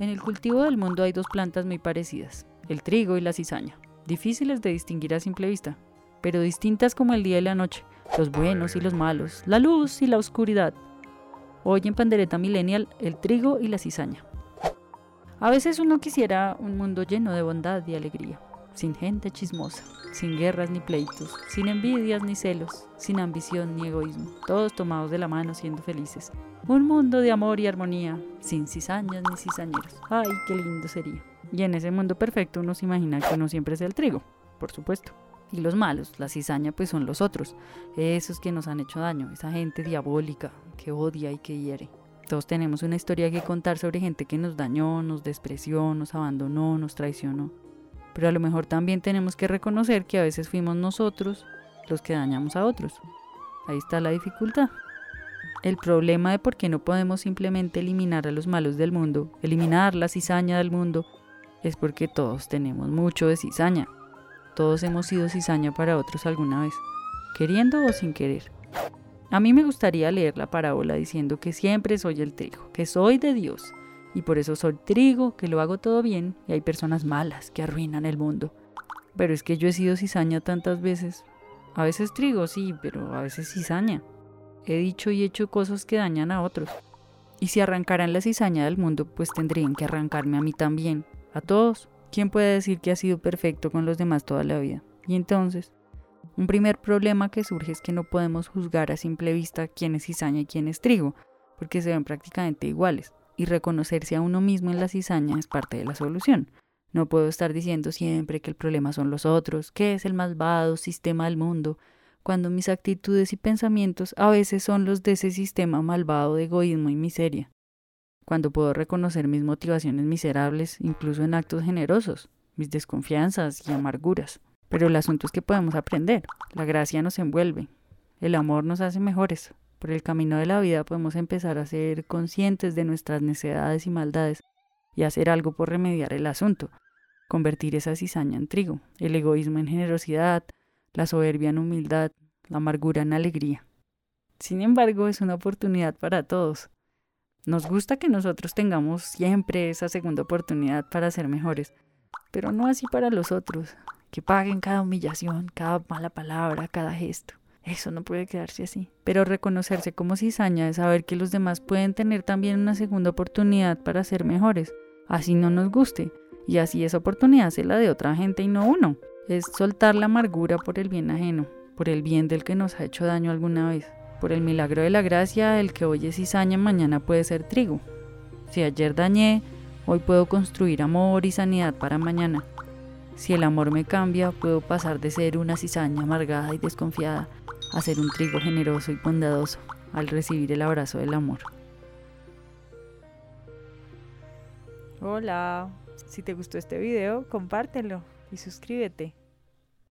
En el cultivo del mundo hay dos plantas muy parecidas, el trigo y la cizaña, difíciles de distinguir a simple vista, pero distintas como el día y la noche, los buenos y los malos, la luz y la oscuridad. Hoy en Pandereta Millennial, el trigo y la cizaña. A veces uno quisiera un mundo lleno de bondad y alegría, sin gente chismosa, sin guerras ni pleitos, sin envidias ni celos, sin ambición ni egoísmo, todos tomados de la mano siendo felices. Un mundo de amor y armonía, sin cizañas ni cizañeros. Ay, qué lindo sería. Y en ese mundo perfecto uno se imagina que no siempre es el trigo, por supuesto. Y los malos, la cizaña, pues son los otros, esos que nos han hecho daño, esa gente diabólica que odia y que hiere. Todos tenemos una historia que contar sobre gente que nos dañó, nos despreció, nos abandonó, nos traicionó. Pero a lo mejor también tenemos que reconocer que a veces fuimos nosotros los que dañamos a otros. Ahí está la dificultad. El problema de por qué no podemos simplemente eliminar a los malos del mundo, eliminar la cizaña del mundo, es porque todos tenemos mucho de cizaña. Todos hemos sido cizaña para otros alguna vez, queriendo o sin querer. A mí me gustaría leer la parábola diciendo que siempre soy el trigo, que soy de Dios, y por eso soy trigo, que lo hago todo bien, y hay personas malas que arruinan el mundo. Pero es que yo he sido cizaña tantas veces. A veces trigo, sí, pero a veces cizaña. He dicho y hecho cosas que dañan a otros. Y si arrancaran la cizaña del mundo, pues tendrían que arrancarme a mí también, a todos. ¿Quién puede decir que ha sido perfecto con los demás toda la vida? Y entonces, un primer problema que surge es que no podemos juzgar a simple vista quién es cizaña y quién es trigo, porque se ven prácticamente iguales, y reconocerse a uno mismo en la cizaña es parte de la solución. No puedo estar diciendo siempre que el problema son los otros, que es el malvado sistema del mundo, cuando mis actitudes y pensamientos a veces son los de ese sistema malvado de egoísmo y miseria, cuando puedo reconocer mis motivaciones miserables incluso en actos generosos, mis desconfianzas y amarguras. Pero el asunto es que podemos aprender, la gracia nos envuelve, el amor nos hace mejores. Por el camino de la vida podemos empezar a ser conscientes de nuestras necesidades y maldades y hacer algo por remediar el asunto, convertir esa cizaña en trigo, el egoísmo en generosidad, la soberbia en humildad, la amargura en alegría. Sin embargo, es una oportunidad para todos. Nos gusta que nosotros tengamos siempre esa segunda oportunidad para ser mejores, pero no así para los otros, que paguen cada humillación, cada mala palabra, cada gesto. Eso no puede quedarse así. Pero reconocerse como cizaña es saber que los demás pueden tener también una segunda oportunidad para ser mejores, así no nos guste, y así esa oportunidad sea la de otra gente y no uno es soltar la amargura por el bien ajeno, por el bien del que nos ha hecho daño alguna vez. Por el milagro de la gracia, el que hoy es cizaña, mañana puede ser trigo. Si ayer dañé, hoy puedo construir amor y sanidad para mañana. Si el amor me cambia, puedo pasar de ser una cizaña amargada y desconfiada a ser un trigo generoso y bondadoso al recibir el abrazo del amor. Hola, si te gustó este video, compártelo y suscríbete.